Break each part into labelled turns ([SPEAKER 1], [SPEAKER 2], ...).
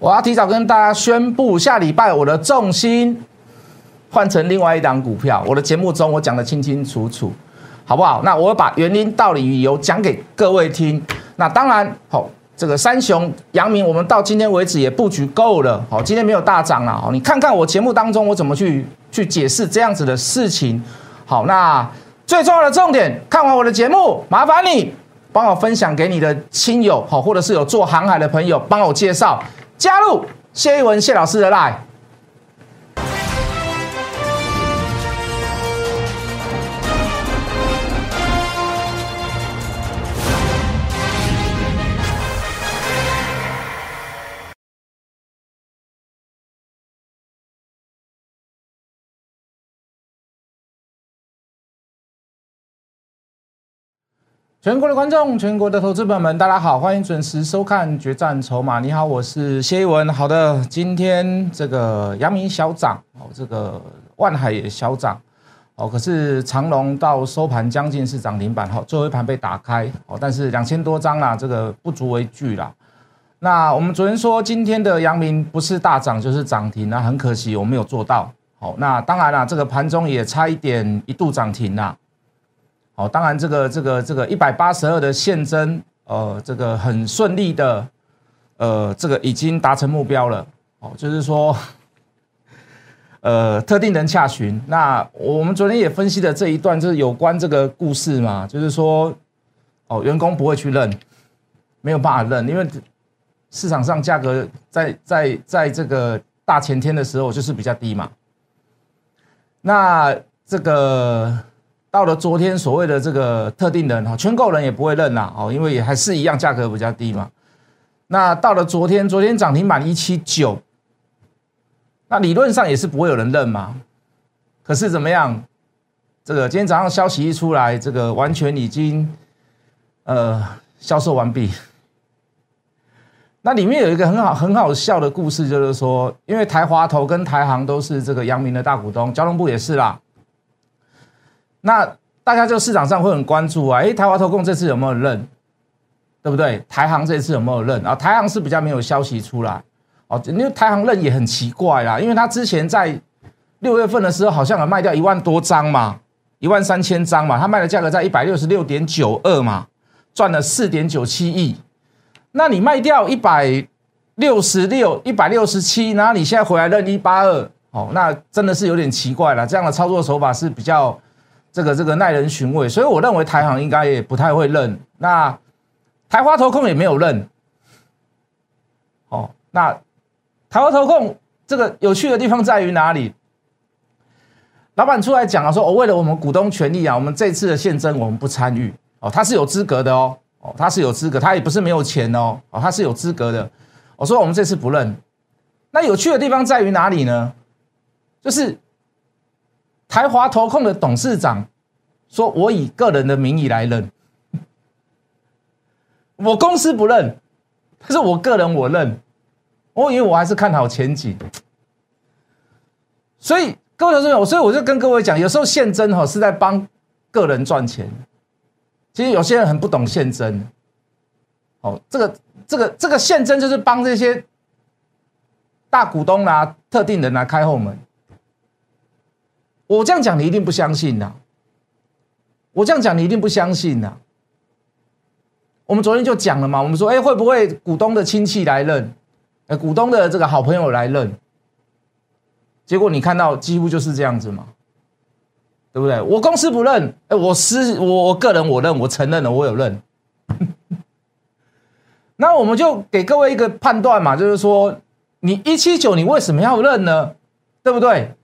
[SPEAKER 1] 我要提早跟大家宣布，下礼拜我的重心换成另外一档股票。我的节目中我讲的清清楚楚，好不好？那我把原因、道理、理由讲给各位听。那当然，好，这个三雄、阳明，我们到今天为止也布局够了。好，今天没有大涨了。好，你看看我节目当中我怎么去去解释这样子的事情。好，那最重要的重点，看完我的节目，麻烦你帮我分享给你的亲友，好，或者是有做航海的朋友，帮我介绍。加入谢一文谢老师的 line。全国的观众，全国的投资朋友们，大家好，欢迎准时收看《决战筹码》。你好，我是谢一文。好的，今天这个阳明小涨哦，这个万海也小涨哦，可是长隆到收盘将近是涨停板哈，最后一盘被打开哦，但是两千多张啦，这个不足为惧啦。那我们昨天说今天的阳明不是大涨就是涨停那很可惜我没有做到。好，那当然啦，这个盘中也差一点一度涨停啦。哦，当然，这个这个这个一百八十二的现增，呃，这个很顺利的，呃，这个已经达成目标了。哦，就是说，呃，特定人洽询。那我们昨天也分析了这一段，就是有关这个故事嘛，就是说，哦，员工不会去认，没有办法认，因为市场上价格在在在这个大前天的时候就是比较低嘛。那这个。到了昨天，所谓的这个特定人哈，圈购人也不会认呐，哦，因为也还是一样，价格比较低嘛。那到了昨天，昨天涨停板一七九，那理论上也是不会有人认嘛。可是怎么样？这个今天早上消息一出来，这个完全已经呃销售完毕。那里面有一个很好很好笑的故事，就是说，因为台华投跟台航都是这个阳明的大股东，交通部也是啦。那大家就市场上会很关注啊，哎，台华投控这次有没有认，对不对？台航这次有没有认啊？台航是比较没有消息出来哦，因为台航认也很奇怪啦，因为他之前在六月份的时候好像有卖掉一万多张嘛，一万三千张嘛，他卖的价格在一百六十六点九二嘛，赚了四点九七亿。那你卖掉一百六十六、一百六十七，然后你现在回来认一八二，哦，那真的是有点奇怪了。这样的操作手法是比较。这个这个耐人寻味，所以我认为台行应该也不太会认。那台华投控也没有认。哦，那台华投控这个有趣的地方在于哪里？老板出来讲了，说我为了我们股东权益啊，我们这次的现增我们不参与。哦，他是有资格的哦，哦，他是有资格，他也不是没有钱哦，哦，他是有资格的。我说我们这次不认。那有趣的地方在于哪里呢？就是。台华投控的董事长说：“我以个人的名义来认，我公司不认，但是我个人我认。我以为我还是看好前景，所以各位同学，所以我就跟各位讲，有时候现真哈是在帮个人赚钱。其实有些人很不懂现真，哦，这个这个这个现真就是帮这些大股东啊、特定人来开后门。”我这样讲，你一定不相信呐！我这样讲，你一定不相信呐！我们昨天就讲了嘛，我们说，哎，会不会股东的亲戚来认？呃，股东的这个好朋友来认？结果你看到几乎就是这样子嘛，对不对？我公司不认，哎，我私我我个人我认，我承认了，我有认。那我们就给各位一个判断嘛，就是说，你一七九，你为什么要认呢？对不对？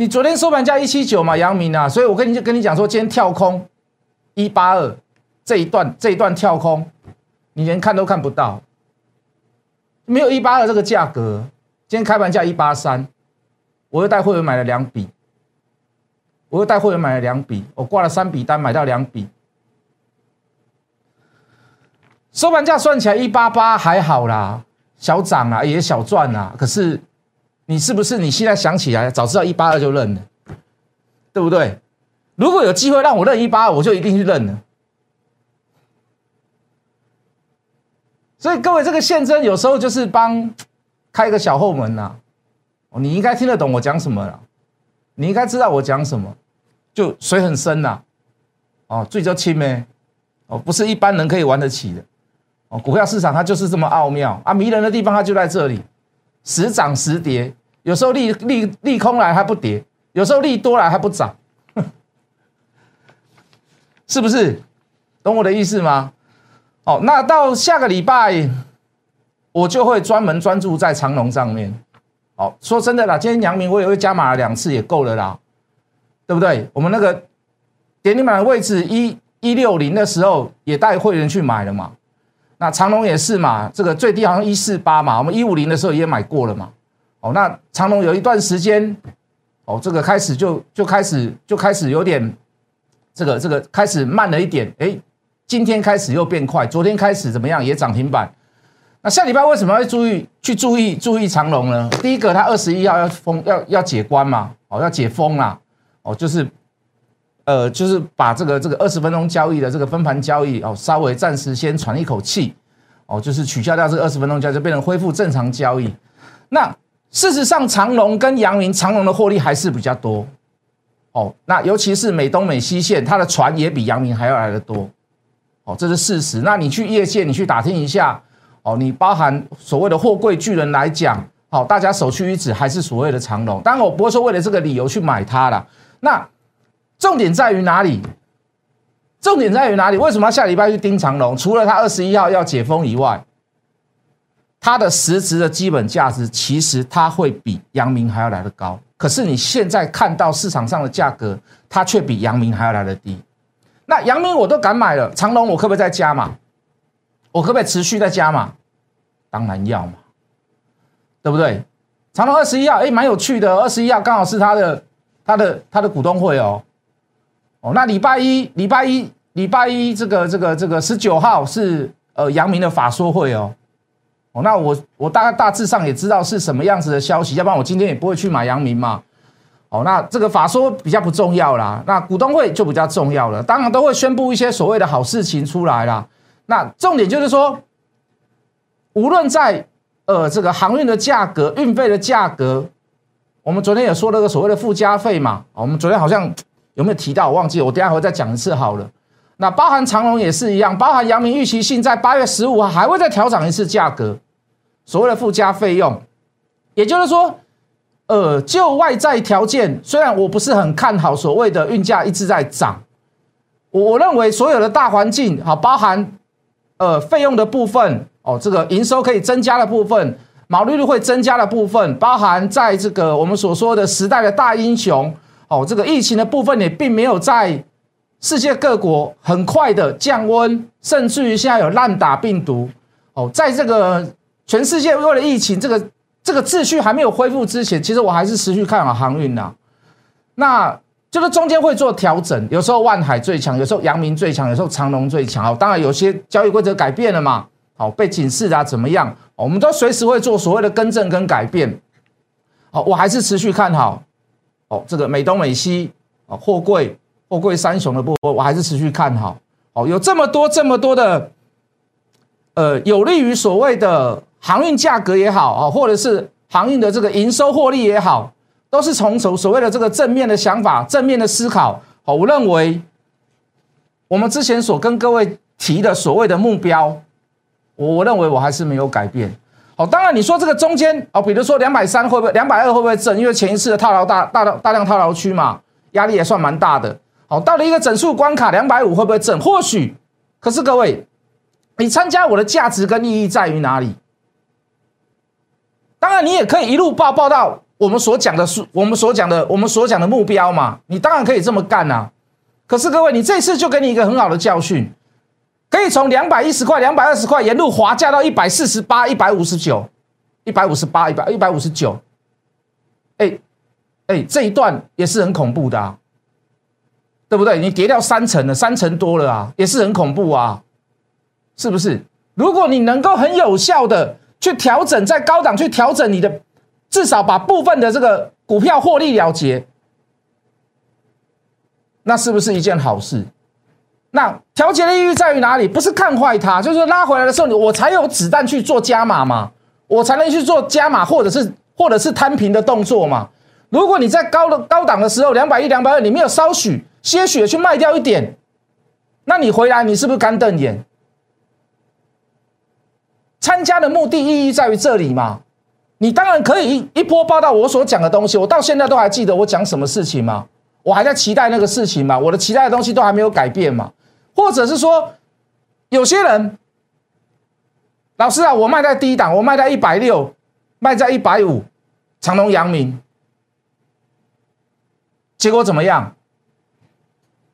[SPEAKER 1] 你昨天收盘价一七九嘛，阳明啊，所以我跟你就跟你讲说，今天跳空一八二这一段这一段跳空，你连看都看不到，没有一八二这个价格。今天开盘价一八三，我又带会员买了两笔，我又带会员买了两笔，我挂了三笔单，买到两笔，收盘价算起来一八八还好啦，小涨啊，也小赚啊，可是。你是不是你现在想起来，早知道一八二就认了，对不对？如果有机会让我认一八二，我就一定去认了。所以各位，这个现真有时候就是帮开一个小后门呐。哦，你应该听得懂我讲什么了，你应该知道我讲什么，就水很深呐。哦，最叫轻咩？哦，不是一般人可以玩得起的。哦，股票市场它就是这么奥妙啊，迷人的地方它就在这里，时涨时跌，有时候利利利空来还不跌，有时候利多来还不涨，是不是？懂我的意思吗？哦，那到下个礼拜，我就会专门专注在长龙上面。哦，说真的啦，今天阳明我也会加码了两次，也够了啦，对不对？我们那个点你买的位置一一六零的时候，也带会员去买了嘛。那长隆也是嘛，这个最低好像一四八嘛，我们一五零的时候也买过了嘛。哦，那长隆有一段时间，哦，这个开始就就开始就开始有点，这个这个开始慢了一点，哎。今天开始又变快，昨天开始怎么样？也涨停板。那下礼拜为什么要注意去注意注意长龙呢？第一个，它二十一号要封要要解关嘛，哦，要解封啦，哦，就是呃，就是把这个这个二十分钟交易的这个分盘交易哦，稍微暂时先喘一口气，哦，就是取消掉这二十分钟交易，就变成恢复正常交易。那事实上，长龙跟阳明，长龙的获利还是比较多，哦，那尤其是美东美西线，它的船也比阳明还要来的多。哦，这是事实。那你去业界，你去打听一下。哦，你包含所谓的货柜巨人来讲，好，大家首屈一指还是所谓的长龙。当然，我不会说为了这个理由去买它了。那重点在于哪里？重点在于哪里？为什么要下礼拜去盯长龙？除了它二十一号要解封以外，它的实质的基本价值其实它会比阳明还要来的高。可是你现在看到市场上的价格，它却比阳明还要来的低。那阳明我都敢买了，长隆我可不可以再加嘛？我可不可以持续再加嘛？当然要嘛，对不对？长隆二十一号，哎，蛮有趣的，二十一号刚好是他的他的他的股东会哦。那礼拜一礼拜一礼拜一这个这个这个十九号是呃阳明的法说会哦。哦，那我我大概大致上也知道是什么样子的消息，要不然我今天也不会去买阳明嘛。哦，那这个法说比较不重要啦，那股东会就比较重要了。当然都会宣布一些所谓的好事情出来啦。那重点就是说，无论在呃这个航运的价格、运费的价格，我们昨天也说了个所谓的附加费嘛。我们昨天好像有没有提到？我忘记，我等下会再讲一次好了。那包含长隆也是一样，包含阳明预期性在八月十五号还会再调涨一次价格，所谓的附加费用，也就是说。呃，就外在条件，虽然我不是很看好所谓的运价一直在涨，我我认为所有的大环境，好，包含呃费用的部分，哦，这个营收可以增加的部分，毛利率会增加的部分，包含在这个我们所说的时代的大英雄，哦，这个疫情的部分也并没有在世界各国很快的降温，甚至于现在有烂打病毒，哦，在这个全世界为了疫情这个。这个秩序还没有恢复之前，其实我还是持续看好航运呐。那就是中间会做调整，有时候万海最强，有时候阳明最强，有时候长隆最强。哦，当然有些交易规则改变了嘛，好被警示啊，怎么样？我们都随时会做所谓的更正跟改变。哦，我还是持续看好。哦，这个美东美西啊，货柜货柜三雄的部分，我还是持续看好。哦，有这么多这么多的，呃，有利于所谓的。航运价格也好啊，或者是航运的这个营收获利也好，都是从所所谓的这个正面的想法、正面的思考。好，我认为我们之前所跟各位提的所谓的目标，我我认为我还是没有改变。好，当然你说这个中间哦，比如说两百三会不会、两百二会不会震？因为前一次的套牢大大大量套牢区嘛，压力也算蛮大的。好，到了一个整数关卡两百五会不会震？或许，可是各位，你参加我的价值跟意义在于哪里？当然，你也可以一路报报到我们所讲的数，我们所讲的我们所讲的目标嘛。你当然可以这么干呐。可是各位，你这次就给你一个很好的教训，可以从两百一十块、两百二十块沿路滑价到一百四十八、一百五十九、一百五十八、一百一百五十九。哎哎，这一段也是很恐怖的啊，对不对？你跌掉三成了，三成多了啊，也是很恐怖啊，是不是？如果你能够很有效的。去调整，在高档去调整你的，至少把部分的这个股票获利了结，那是不是一件好事？那调节的意义在于哪里？不是看坏它，就是拉回来的时候，我才有子弹去做加码嘛。我才能去做加码或者是或者是摊平的动作嘛。如果你在高的高档的时候，两百一、两百二，你没有稍许些许的去卖掉一点，那你回来你是不是干瞪眼？参加的目的意义在于这里嘛？你当然可以一一波报道我所讲的东西，我到现在都还记得我讲什么事情吗？我还在期待那个事情嘛？我的期待的东西都还没有改变嘛？或者是说，有些人，老师啊，我卖在低档，我卖在一百六，卖在一百五，长隆、阳明，结果怎么样？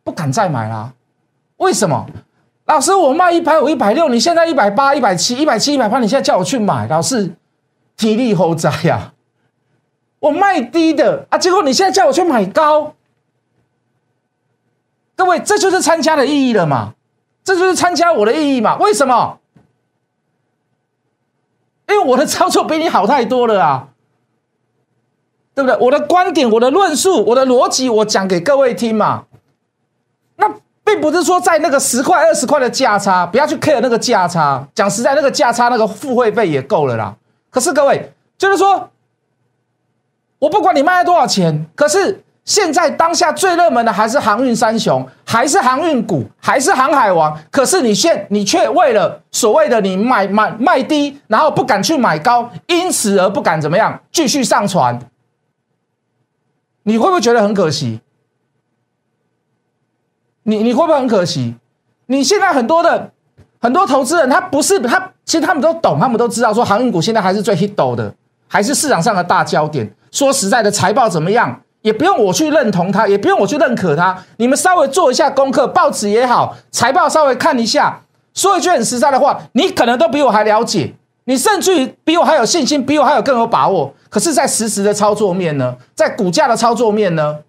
[SPEAKER 1] 不敢再买啦？为什么？老师，我卖一百五、一百六，你现在一百八、一百七、一百七、一百八，你现在叫我去买，老师，体力好窄呀！我卖低的啊，结果你现在叫我去买高，各位，这就是参加的意义了嘛？这就是参加我的意义嘛？为什么？因为我的操作比你好太多了啊，对不对？我的观点、我的论述、我的逻辑，我讲给各位听嘛。那并不是说在那个十块二十块的价差，不要去 care 那个价差。讲实在，那个价差那个付会费也够了啦。可是各位，就是说，我不管你卖了多少钱，可是现在当下最热门的还是航运三雄，还是航运股，还是航海王。可是你现你却为了所谓的你买买卖低，然后不敢去买高，因此而不敢怎么样继续上船，你会不会觉得很可惜？你你会不会很可惜？你现在很多的很多投资人，他不是他，其实他们都懂，他们都知道说航运股现在还是最 hit 的，还是市场上的大焦点。说实在的，财报怎么样，也不用我去认同它，也不用我去认可它。你们稍微做一下功课，报纸也好，财报稍微看一下。说一句很实在的话，你可能都比我还了解，你甚至于比我还有信心，比我还有更有把握。可是，在实时的操作面呢，在股价的操作面呢？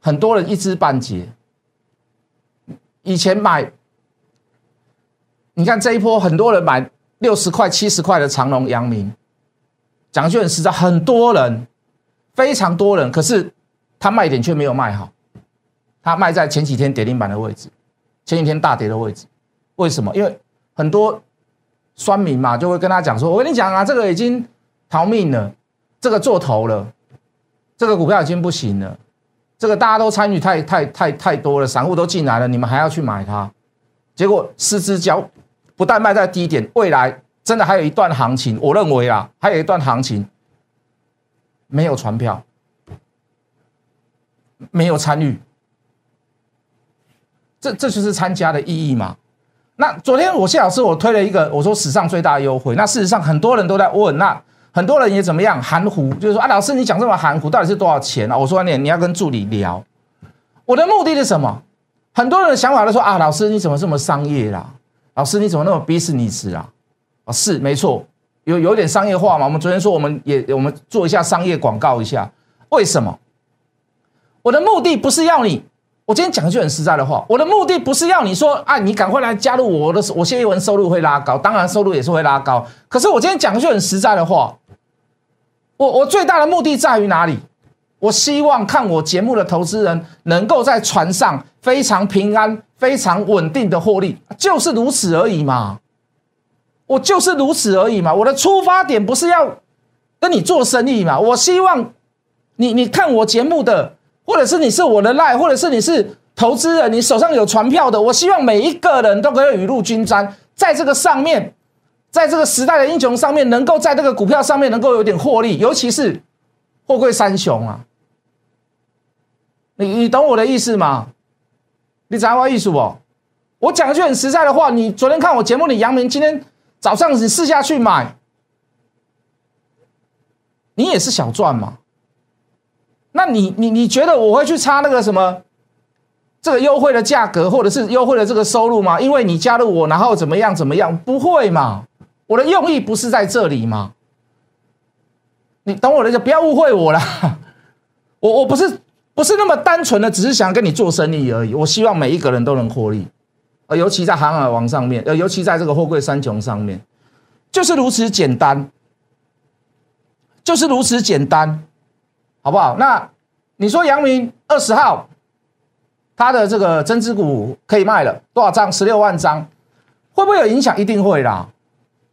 [SPEAKER 1] 很多人一知半解。以前买，你看这一波，很多人买六十块、七十块的长隆、阳明，讲句很实在，很多人，非常多人，可是他卖点却没有卖好，他卖在前几天跌停板的位置，前几天大跌的位置，为什么？因为很多酸民嘛，就会跟他讲说：“我跟你讲啊，这个已经逃命了，这个做头了，这个股票已经不行了。”这个大家都参与太太太太多了，散户都进来了，你们还要去买它，结果失之交，不但卖在低点，未来真的还有一段行情，我认为啊，还有一段行情没有传票，没有参与，这这就是参加的意义嘛？那昨天我谢老师我推了一个，我说史上最大优惠，那事实上很多人都在问那。很多人也怎么样含糊，就是说啊，老师你讲这么含糊，到底是多少钱啊？我说你你要跟助理聊，我的目的是什么？很多人的想法都说啊，老师你怎么这么商业啦？老师你怎么那么 business 啊？啊，是没错，有有点商业化嘛。我们昨天说我们也我们做一下商业广告一下，为什么？我的目的不是要你，我今天讲一句很实在的话，我的目的不是要你说啊，你赶快来加入我的，我谢一文收入会拉高，当然收入也是会拉高。可是我今天讲一句很实在的话。我我最大的目的在于哪里？我希望看我节目的投资人能够在船上非常平安、非常稳定的获利，就是如此而已嘛。我就是如此而已嘛。我的出发点不是要跟你做生意嘛。我希望你你看我节目的，或者是你是我的赖，或者是你是投资人，你手上有船票的，我希望每一个人都可以雨露均沾，在这个上面。在这个时代的英雄上面，能够在这个股票上面能够有点获利，尤其是货柜三雄啊，你你懂我的意思吗？你掌握意思不？我讲一句很实在的话，你昨天看我节目你，杨明今天早上你试下去买，你也是小赚嘛？那你你你觉得我会去差那个什么这个优惠的价格，或者是优惠的这个收入吗？因为你加入我，然后怎么样怎么样？不会嘛？我的用意不是在这里吗？你懂我的意思，不要误会我了。我我不是不是那么单纯的，只是想跟你做生意而已。我希望每一个人都能获利，呃，尤其在航海王上面，呃，尤其在这个货柜三雄上面，就是如此简单，就是如此简单，好不好？那你说杨明二十号，他的这个增资股可以卖了多少张？十六万张，会不会有影响？一定会啦。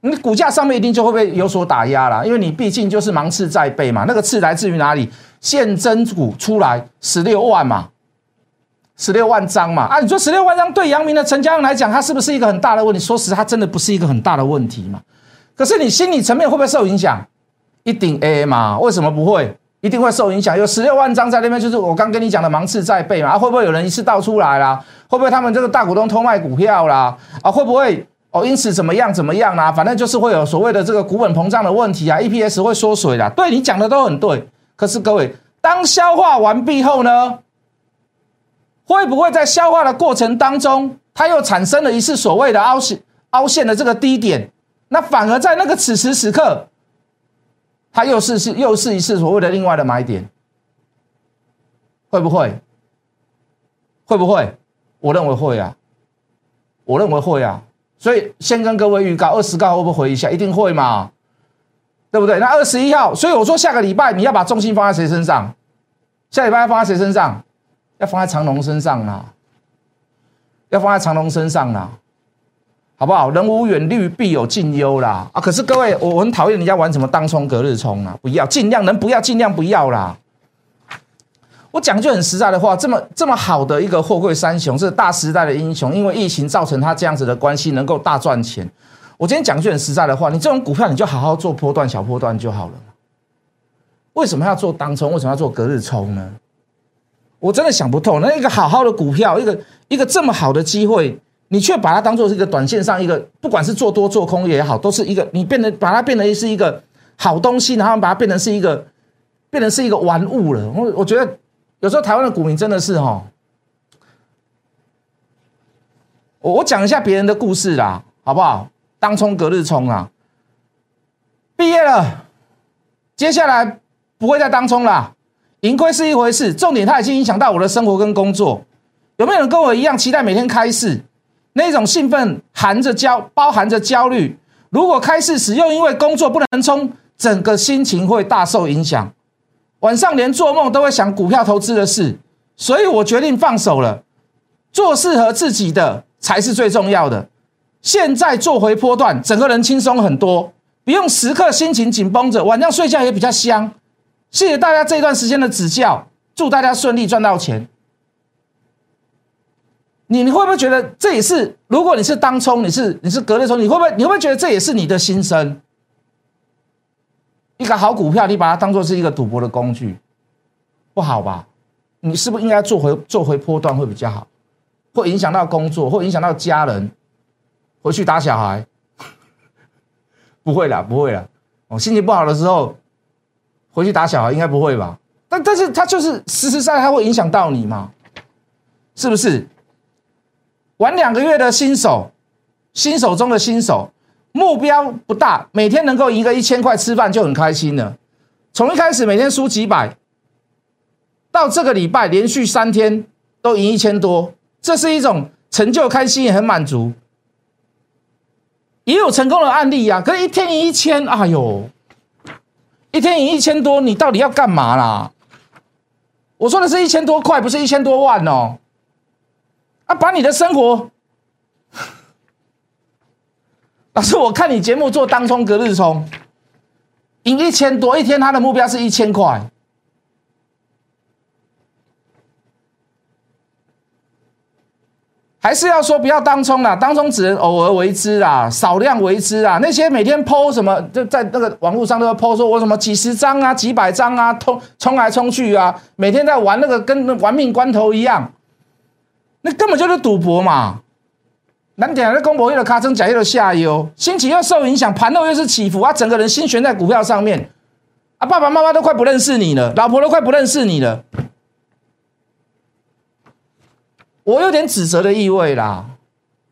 [SPEAKER 1] 你股价上面一定就会被有所打压了，因为你毕竟就是芒刺在背嘛。那个刺来自于哪里？现增股出来十六万嘛，十六万张嘛。啊，你说十六万张对阳明的成交量来讲，它是不是一个很大的问题？说实，它真的不是一个很大的问题嘛。可是你心理层面会不会受影响？一定 A 嘛？为什么不会？一定会受影响。有十六万张在那边，就是我刚跟你讲的芒刺在背嘛。啊，会不会有人一次倒出来啦？会不会他们这个大股东偷卖股票啦？啊，会不会？哦，因此怎么样怎么样啦？反正就是会有所谓的这个股本膨胀的问题啊，EPS 会缩水啦。对你讲的都很对，可是各位，当消化完毕后呢，会不会在消化的过程当中，它又产生了一次所谓的凹陷凹陷的这个低点？那反而在那个此时此刻，它又是是又是一次所谓的另外的买点，会不会？会不会？我认为会啊，我认为会啊。所以先跟各位预告，二十号会不会回一下？一定会嘛，对不对？那二十一号，所以我说下个礼拜你要把重心放在谁身上？下礼拜要放在谁身上？要放在长龙身上啦，要放在长龙身上啦，好不好？人无远虑，必有近忧啦啊！可是各位，我很讨厌人家玩什么当冲、隔日冲啊，不要，尽量能不要尽量不要啦。我讲句很实在的话，这么这么好的一个货柜三雄，是大时代的英雄，因为疫情造成他这样子的关系，能够大赚钱。我今天讲句很实在的话，你这种股票你就好好做波段小波段就好了。为什么要做当冲？为什么要做隔日冲呢？我真的想不透。那一个好好的股票，一个一个这么好的机会，你却把它当做是一个短线上一个，不管是做多做空也好，都是一个你变得把它变得是一个好东西，然后把它变成是一个变成是一个玩物了。我我觉得。有时候台湾的股民真的是哈，我我讲一下别人的故事啦，好不好？当冲隔日冲啊，毕业了，接下来不会再当冲了，盈亏是一回事，重点它已经影响到我的生活跟工作。有没有人跟我一样期待每天开市？那种兴奋含着焦，包含着焦虑。如果开市时又因为工作不能冲，整个心情会大受影响。晚上连做梦都会想股票投资的事，所以我决定放手了，做适合自己的才是最重要的。现在做回波段，整个人轻松很多，不用时刻心情紧绷着，晚上睡觉也比较香。谢谢大家这段时间的指教，祝大家顺利赚到钱。你你会不会觉得这也是？如果你是当冲，你是你是隔日冲，你会不会你会不会觉得这也是你的心声？一个好股票，你把它当做是一个赌博的工具，不好吧？你是不是应该做回做回波段会比较好？会影响到工作，会影响到家人，回去打小孩？不会啦，不会啦。我心情不好的时候回去打小孩，应该不会吧？但但是它就是实实在在，它会影响到你嘛？是不是？玩两个月的新手，新手中的新手。目标不大，每天能够赢个一千块吃饭就很开心了。从一开始每天输几百，到这个礼拜连续三天都赢一千多，这是一种成就，开心也很满足。也有成功的案例呀，可是一天赢一千，哎呦，一天赢一千多，你到底要干嘛啦？我说的是一千多块，不是一千多万哦。啊，把你的生活。老师，我看你节目做当冲隔日冲，赢一千多一天，他的目标是一千块，还是要说不要当冲啦？当冲只能偶尔为之啦，少量为之啦。那些每天抛什么，就在那个网络上都要抛，说我什么几十张啊、几百张啊，冲冲来冲去啊，每天在玩那个跟玩命关头一样，那根本就是赌博嘛。难点的公博业的卡称假又的下游，心情又受影响，盘后又是起伏啊，整个人心悬在股票上面啊，爸爸妈妈都快不认识你了，老婆都快不认识你了，我有点指责的意味啦，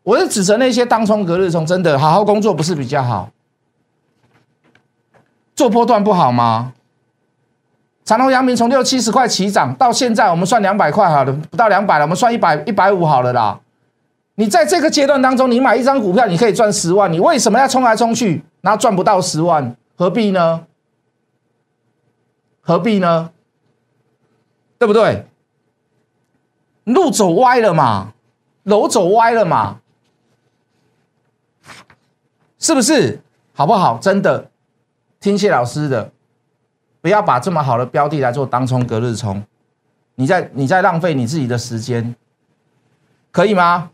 [SPEAKER 1] 我是指责那些当冲隔日冲，真的好好工作不是比较好，做波段不好吗？长隆、阳明从六七十块起涨到现在，我们算两百块好了，不到两百了，我们算一百一百五好了啦。你在这个阶段当中，你买一张股票，你可以赚十万，你为什么要冲来冲去，然后赚不到十万？何必呢？何必呢？对不对？路走歪了嘛，楼走歪了嘛，是不是？好不好？真的听谢老师的，不要把这么好的标的来做当冲隔日冲，你在你在浪费你自己的时间，可以吗？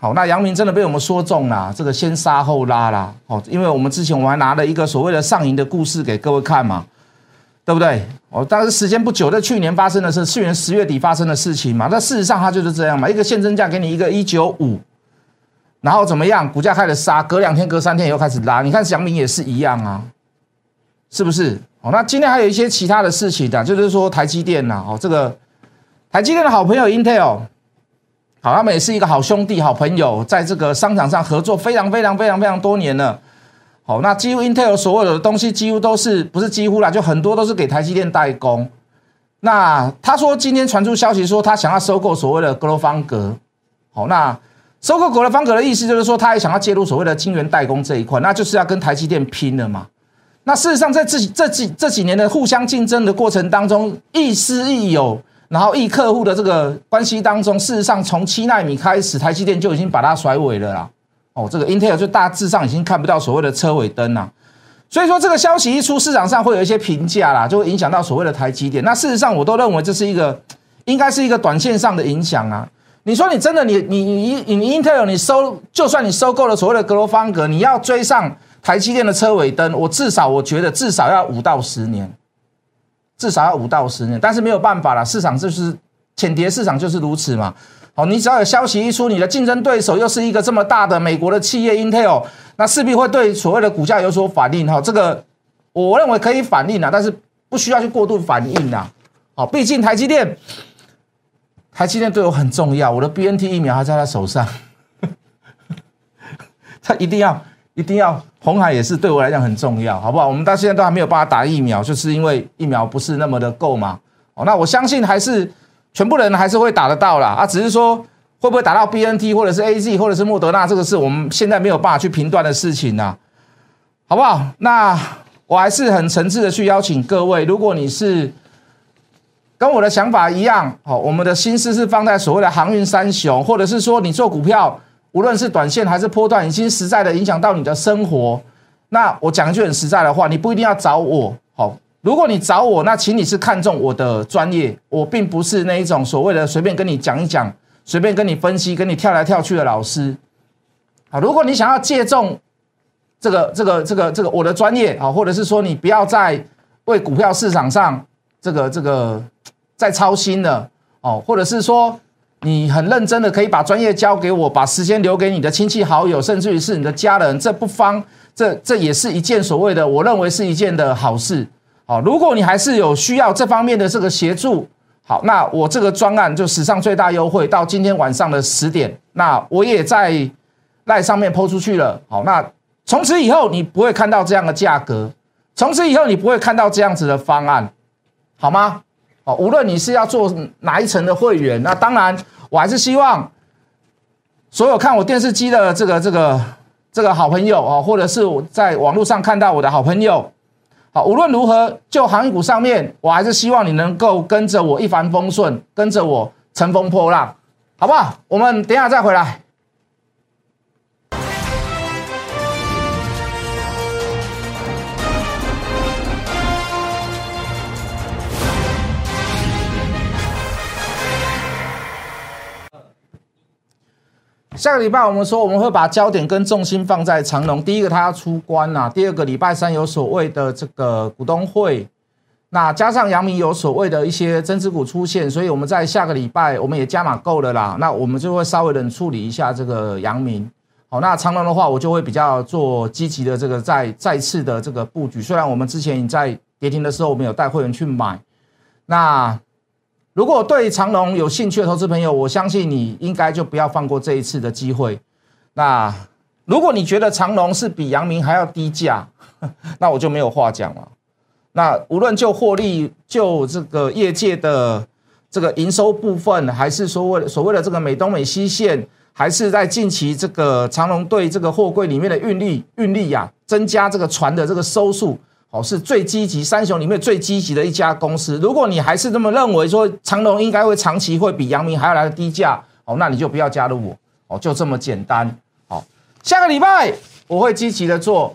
[SPEAKER 1] 好，那杨明真的被我们说中了，这个先杀后拉啦。哦，因为我们之前我还拿了一个所谓的上影的故事给各位看嘛，对不对？哦，但是时间不久，在去年发生的是去年十月底发生的事情嘛。那事实上它就是这样嘛，一个现增价给你一个一九五，然后怎么样？股价开始杀，隔两天、隔三天又开始拉。你看杨明也是一样啊，是不是？哦，那今天还有一些其他的事情的，就是说台积电呐，哦，这个台积电的好朋友 Intel。好，他们也是一个好兄弟、好朋友，在这个商场上合作非常非常非常非常多年了。好，那几乎 Intel 所有的东西几乎都是不是几乎啦，就很多都是给台积电代工。那他说今天传出消息说他想要收购所谓的格罗方格。好，那收购格罗方格的意思就是说他也想要介入所谓的晶圆代工这一块，那就是要跟台积电拼了嘛。那事实上在这这几这几年的互相竞争的过程当中，亦师亦友。然后，易客户的这个关系当中，事实上从七纳米开始，台积电就已经把它甩尾了啦。哦，这个 Intel 就大致上已经看不到所谓的车尾灯了。所以说，这个消息一出，市场上会有一些评价啦，就会影响到所谓的台积电。那事实上，我都认为这是一个应该是一个短线上的影响啊。你说你真的你你你你 Intel 你收，就算你收购了所谓的格罗方格，你要追上台积电的车尾灯，我至少我觉得至少要五到十年。至少要五到十年，但是没有办法了，市场就是浅碟市场就是如此嘛。好，你只要有消息一出，你的竞争对手又是一个这么大的美国的企业 Intel，那势必会对所谓的股价有所反应哈。这个我认为可以反应啊，但是不需要去过度反应啊。好，毕竟台积电，台积电对我很重要，我的 BNT 疫苗还在他手上，他一定要。一定要红海也是对我来讲很重要，好不好？我们到现在都还没有办法打疫苗，就是因为疫苗不是那么的够嘛。哦，那我相信还是全部人还是会打得到啦。啊，只是说会不会打到 BNT 或者是 AZ 或者是莫德纳，这个是我们现在没有办法去评断的事情呐，好不好？那我还是很诚挚的去邀请各位，如果你是跟我的想法一样，好，我们的心思是放在所谓的航运三雄，或者是说你做股票。无论是短线还是波段，已经实在的影响到你的生活。那我讲一句很实在的话，你不一定要找我。好，如果你找我，那请你是看中我的专业。我并不是那一种所谓的随便跟你讲一讲、随便跟你分析、跟你跳来跳去的老师。好，如果你想要借重这个、这个、这个、这个我的专业啊，或者是说你不要再为股票市场上这个、这个再操心了哦，或者是说。你很认真的可以把专业交给我，把时间留给你的亲戚好友，甚至于是你的家人，这不方，这这也是一件所谓的，我认为是一件的好事。好，如果你还是有需要这方面的这个协助，好，那我这个专案就史上最大优惠，到今天晚上的十点，那我也在赖上面抛出去了。好，那从此以后你不会看到这样的价格，从此以后你不会看到这样子的方案，好吗？哦，无论你是要做哪一层的会员，那当然。我还是希望所有看我电视机的这个这个这个好朋友啊，或者是我在网络上看到我的好朋友，好，无论如何，就航股上面，我还是希望你能够跟着我一帆风顺，跟着我乘风破浪，好不好？我们等下再回来。下个礼拜我们说我们会把焦点跟重心放在长隆。第一个它要出关呐，第二个礼拜三有所谓的这个股东会，那加上阳明有所谓的一些增值股出现，所以我们在下个礼拜我们也加码够了啦。那我们就会稍微的处理一下这个阳明。好，那长隆的话，我就会比较做积极的这个再再次的这个布局。虽然我们之前在跌停的时候，我们有带会员去买，那。如果对长隆有兴趣的投资朋友，我相信你应该就不要放过这一次的机会。那如果你觉得长隆是比阳明还要低价，那我就没有话讲了。那无论就获利、就这个业界的这个营收部分，还是说为所谓的这个美东美西线，还是在近期这个长隆对这个货柜里面的运力、运力呀，增加这个船的这个收数。哦，是最积极三雄里面最积极的一家公司。如果你还是这么认为，说长隆应该会长期会比阳明还要来的低价，哦，那你就不要加入我，哦，就这么简单。好，下个礼拜我会积极的做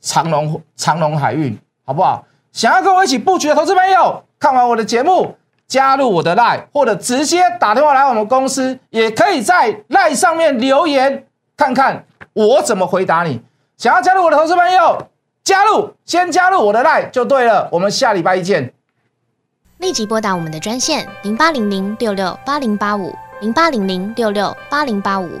[SPEAKER 1] 长隆长隆海运，好不好？想要跟我一起布局的投资朋友，看完我的节目，加入我的 line，或者直接打电话来我们公司，也可以在 line 上面留言，看看我怎么回答你。想要加入我的投资朋友，加入先加入我的 line 就对了。我们下礼拜一见。
[SPEAKER 2] 立即拨打我们的专线零八零零六六八零八五零八零零六六八零八五